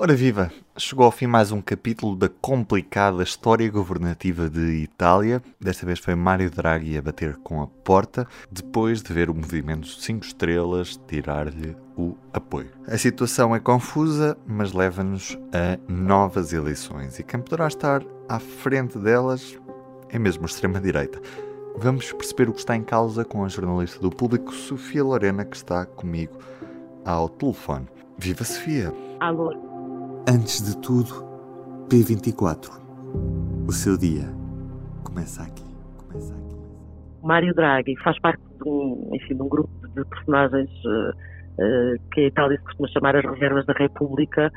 Ora viva! Chegou ao fim mais um capítulo da complicada história governativa de Itália. Desta vez foi Mário Draghi a bater com a porta, depois de ver o movimento 5 estrelas tirar-lhe o apoio. A situação é confusa, mas leva-nos a novas eleições e quem poderá estar à frente delas é mesmo a extrema-direita. Vamos perceber o que está em causa com a jornalista do público Sofia Lorena, que está comigo ao telefone. Viva Sofia! Alô! Antes de tudo, P24. O seu dia começa aqui. Começa aqui. Mário Draghi faz parte de um, enfim, de um grupo de personagens uh, uh, que a Itália se costuma chamar as reservas da República,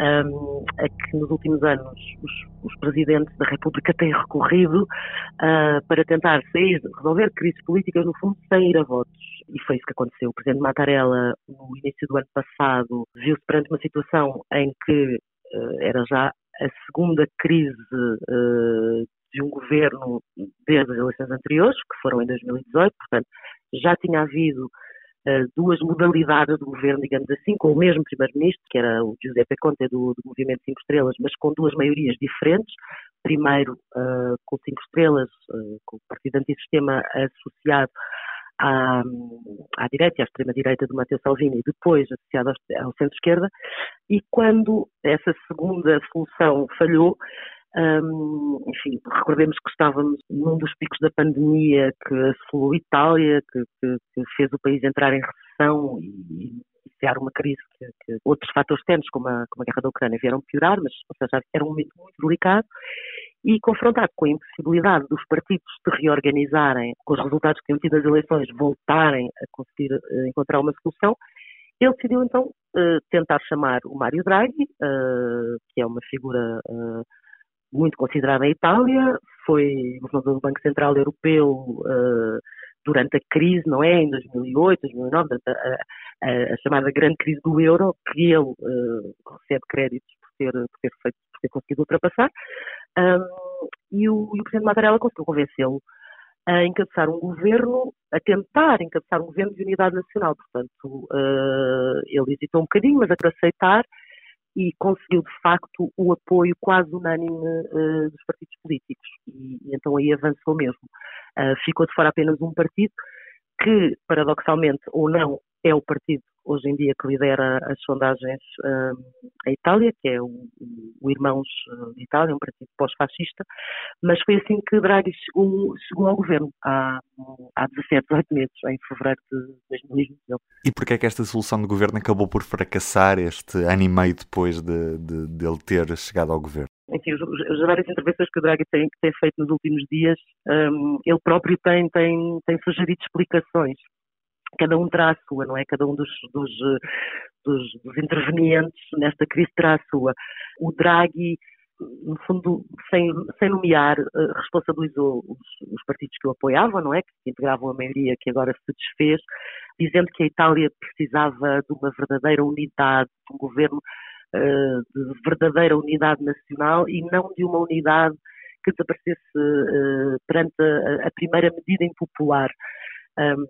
um, a que nos últimos anos os, os presidentes da República têm recorrido uh, para tentar sair, resolver crises políticas, no fundo, sem ir a votos. E foi isso que aconteceu. O presidente Mattarella, no início do ano passado, viu-se perante uma situação em que uh, era já a segunda crise uh, de um governo desde as eleições anteriores, que foram em 2018, portanto, já tinha havido uh, duas modalidades de governo, digamos assim, com o mesmo primeiro-ministro, que era o Giuseppe Conte do, do Movimento Cinco Estrelas, mas com duas maiorias diferentes. Primeiro, uh, com Cinco Estrelas, uh, com o Partido Antissistema associado à, à direita e à extrema-direita do Matteo Salvini, depois associado ao, ao centro-esquerda, e quando essa segunda solução falhou, um, enfim, recordemos que estávamos num dos picos da pandemia que assolou Itália, que, que, que, fez o país entrar em recessão e iniciar uma crise que, que outros fatores externos, como a, como a guerra da Ucrânia, vieram piorar, mas, ou seja, era um momento muito delicado. E confrontado com a impossibilidade dos partidos se reorganizarem, com os resultados que tinham tido as eleições, voltarem a conseguir uh, encontrar uma solução, ele decidiu então uh, tentar chamar o Mário Draghi, uh, que é uma figura muito considerada em Itália, foi governador do Banco Central Europeu durante a crise, não é? Em 2008, 2009, a, a, a chamada grande crise do euro, que ele recebe créditos por ter, por ter feito, por ter conseguido ultrapassar. Um, e, o, e o Presidente Mattarella conseguiu convencê-lo a encabeçar um governo, a tentar encabeçar um governo de unidade nacional. Portanto, uh, ele hesitou um bocadinho, mas a aceitar e conseguiu, de facto, o apoio quase unânime uh, dos partidos políticos. E, e, então aí avançou mesmo. Uh, ficou de fora apenas um partido que, paradoxalmente ou não, é o partido hoje em dia que lidera as sondagens uh, a Itália, que é o, o Irmãos de Itália, um partido pós-fascista, mas foi assim que Draghi chegou, chegou ao governo há, há 17, 18 meses, em fevereiro de 2021. E porquê é que esta solução de governo acabou por fracassar este ano e meio depois de, de, de ele ter chegado ao governo? enfim, as várias intervenções que o Draghi tem, tem feito nos últimos dias, um, ele próprio tem, tem, tem sugerido explicações cada um terá a sua, não é? Cada um dos, dos, dos, dos intervenientes nesta crise terá a sua. O Draghi, no fundo, sem, sem nomear, eh, responsabilizou os, os, partidos que o apoiavam, não é? Que integravam a maioria que agora se desfez, dizendo que a Itália precisava de uma verdadeira unidade, de um governo uh, de verdadeira unidade nacional e não de uma unidade que desaparecesse uh, perante a, a primeira medida impopular. Um,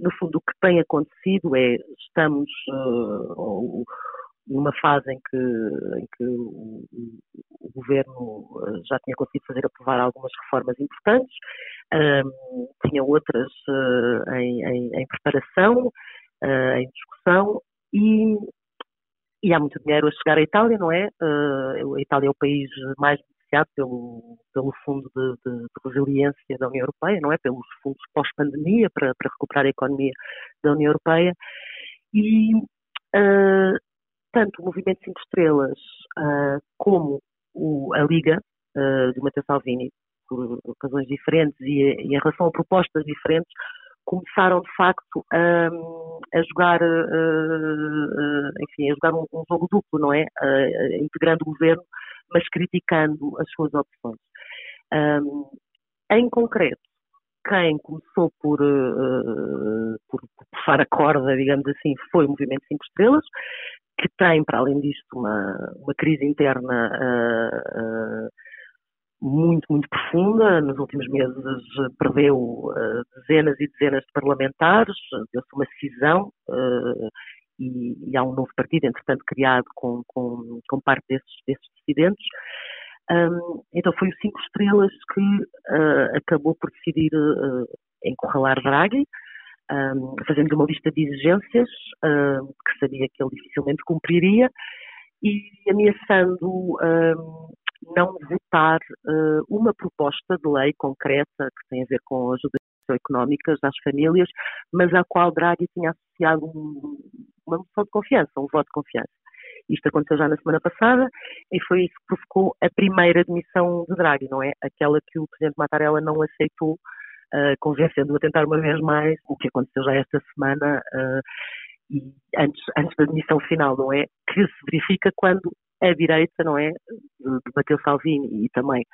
no fundo, o que tem acontecido é estamos uh, numa fase em que, em que o, governo ah, já tinha conseguido fazer aprovar algumas reformas importantes, um, tinha outras uh, em, em, em, preparação, uh, em discussão e, e há muito dinheiro a chegar à Itália, não é? a Itália é o país mais financiado pelo, pelo Fundo de, de, de, Resiliência da União Europeia, não é? Pelos fundos pós-pandemia para, para, recuperar a economia da União Europeia. E uh, tanto o Movimento Cinco Estrelas uh, como o, a Liga uh, de Matheus Salvini, por razões diferentes e, e, em relação a propostas diferentes, começaram de facto a, a jogar, enfim, a jogar um, um, jogo duplo, não é? integrando o governo mas criticando as suas opções. Um, em concreto, quem começou por, uh, por puxar a corda, digamos assim, foi o Movimento Cinco Estrelas, que tem, para além disto, uma, uma crise interna uh, uh, muito, muito profunda. Nos últimos meses perdeu dezenas e dezenas de parlamentares, deu-se uma cisão e, e, há um novo partido, entretanto, criado com, com, com parte desses, desses dissidentes. Um, então foi o Cinco Estrelas que uh, acabou por decidir uh, encurralar Draghi, um, fazendo uma lista de exigências uh, que sabia que ele dificilmente cumpriria e ameaçando não votar uma proposta de lei concreta que tem a ver com ajudas económicas às famílias, mas à qual Draghi tinha associado um, uma moção de confiança, um voto de confiança. Isto aconteceu já na semana passada e foi isso que provocou a primeira demissão de Draghi, não é? Aquela que o Presidente Mattarella não aceitou, uh, convencendo-o a tentar uma vez mais, o que aconteceu já esta semana, uh, e antes, antes da demissão final, não é? Que se verifica quando a direita, não é? De Matteo Salvini e também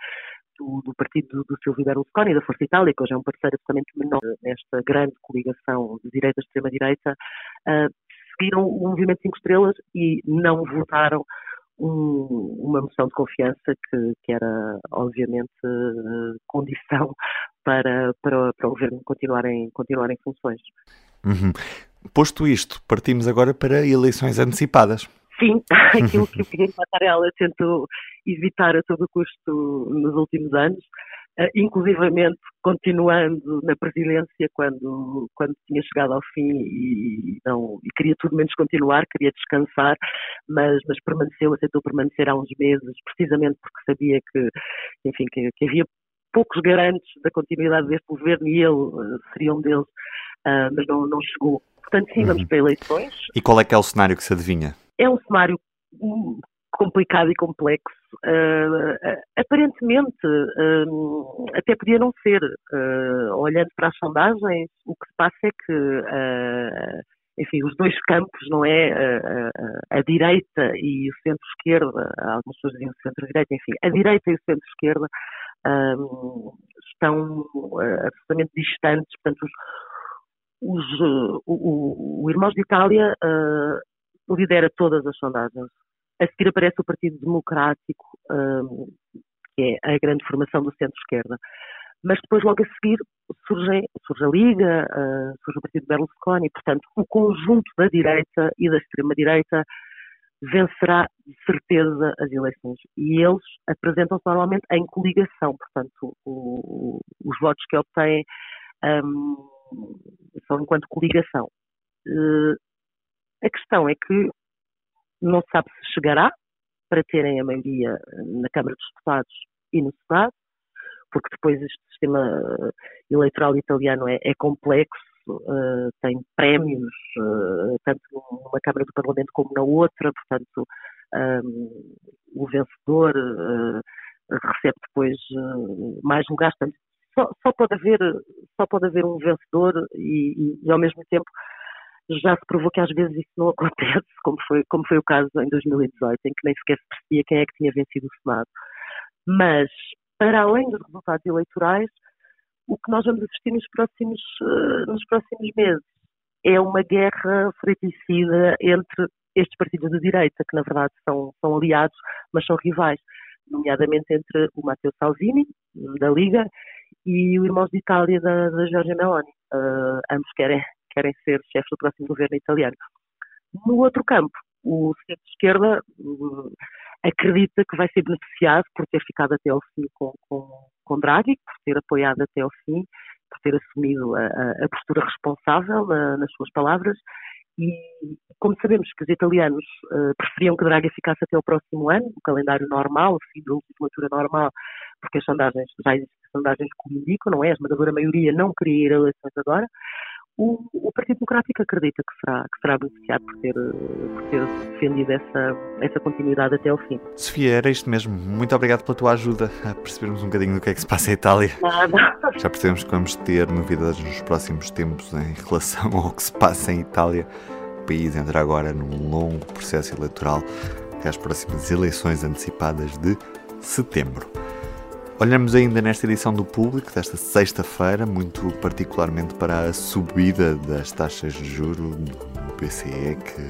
do, do, partido do, Silvio Berlusconi, da Força Itália, que hoje é um parceiro absolutamente menor nesta grande coligação de direita e extrema-direita, uh, seguiram o Movimento 5 Estrelas e não votaram um, uma moção de confiança que, que era, obviamente, uh, condição para, para, para o governo continuar em, continuar em funções. Uhum. Posto isto, partimos agora para eleições antecipadas. Sim, aquilo que o Figueiredo Mattarella tentou evitar a todo custo nos últimos anos, inclusivamente continuando na presidência quando, quando tinha chegado ao fim e, não, e queria tudo menos continuar, queria descansar, mas, mas permaneceu, aceitou permanecer há uns meses, precisamente porque sabia que, enfim, que, que havia poucos garantes da continuidade deste governo e ele uh, seria um deles, uh, mas não, não chegou. Portanto, sim, vamos uhum. para eleições. E qual é que é o cenário que se adivinha? É um cenário complicado e complexo. Uh, aparentemente, uh, até podia não ser. Uh, olhando para as sondagens, o que se passa é que, enfim, os dois campos, não é? a direita e o centro-esquerda, algumas pessoas dizem centro-direita, enfim, a direita e o centro-esquerda estão absolutamente distantes. Portanto, os, os, o, o, o Irmãos de Itália lidera todas as sondagens. A seguir aparece o Partido Democrático, um, que é a grande formação do centro-esquerda. Mas depois, logo a seguir, surge, surge a Liga, uh, surge o Partido Berlusconi. Portanto, o conjunto da direita e da extrema-direita vencerá de certeza as eleições. E eles apresentam-se normalmente em coligação. Portanto, o, o, os votos que obtêm um, são enquanto coligação. Uh, a questão é que não se sabe se chegará para terem a maioria na Câmara dos Deputados e no Senado, porque depois este sistema eh, eleitoral italiano é, é complexo, uh, tem prémios, uh, tanto numa Câmara do Parlamento como na outra, portanto, um, o vencedor uh, recebe depois mais lugares. Só, só, pode haver, só pode haver um vencedor e, e, e ao mesmo tempo já se provou que às vezes isso não acontece, como foi, como foi o caso em 2018, em que nem sequer se percebia quem é que tinha vencido o Senado. Mas, para além dos resultados eleitorais, o que nós vamos assistir nos próximos, uh, nos próximos meses é uma guerra fratricida entre estes partidos de direita, que na verdade são, são aliados, mas são rivais, nomeadamente entre o Matteo Salvini, da Liga, e o Irmãos de Itália, da, da Giorgia Meloni. Uh, ambos querem querem ser chefes do próximo governo italiano. No outro campo, o centro-esquerda uh, acredita que vai ser beneficiado por ter ficado até ao fim com, com, com Draghi, por ter apoiado até ao fim, por ter assumido a, a postura responsável uh, nas suas palavras. E, como sabemos que os italianos uh, preferiam que Draghi ficasse até o próximo ano, o calendário normal, o fim da legislatura normal, porque as sondagens, já existem sondagens que o indicam, não é? A esmagadora maioria não queria ir a eleições agora o, o, Partido Democrático acredita que será, que será beneficiado por ter, por ter defendido essa, essa continuidade até ao fim. Sofia, era isto mesmo. Muito obrigado pela tua ajuda a percebermos um bocadinho do que é que se passa em Itália. Nada. Já percebemos que vamos ter novidades nos próximos tempos em relação ao que se passa em Itália. O país entra agora num longo processo eleitoral até às próximas eleições antecipadas de setembro. Olhamos ainda nesta edição do Público, desta sexta-feira, muito particularmente para a subida das taxas de juro do BCE, que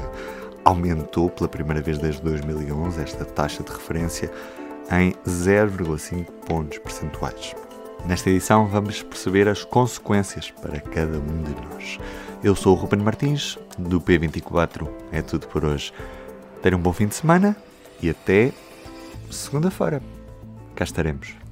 aumentou pela primeira vez desde 2011 esta taxa de referência em 0,5 pontos percentuais. Nesta edição vamos perceber as consequências para cada um de nós. Eu sou o Ruben Martins, do P24. É tudo por hoje. Tenham um bom fim de semana e até segunda-feira. Cá estaremos.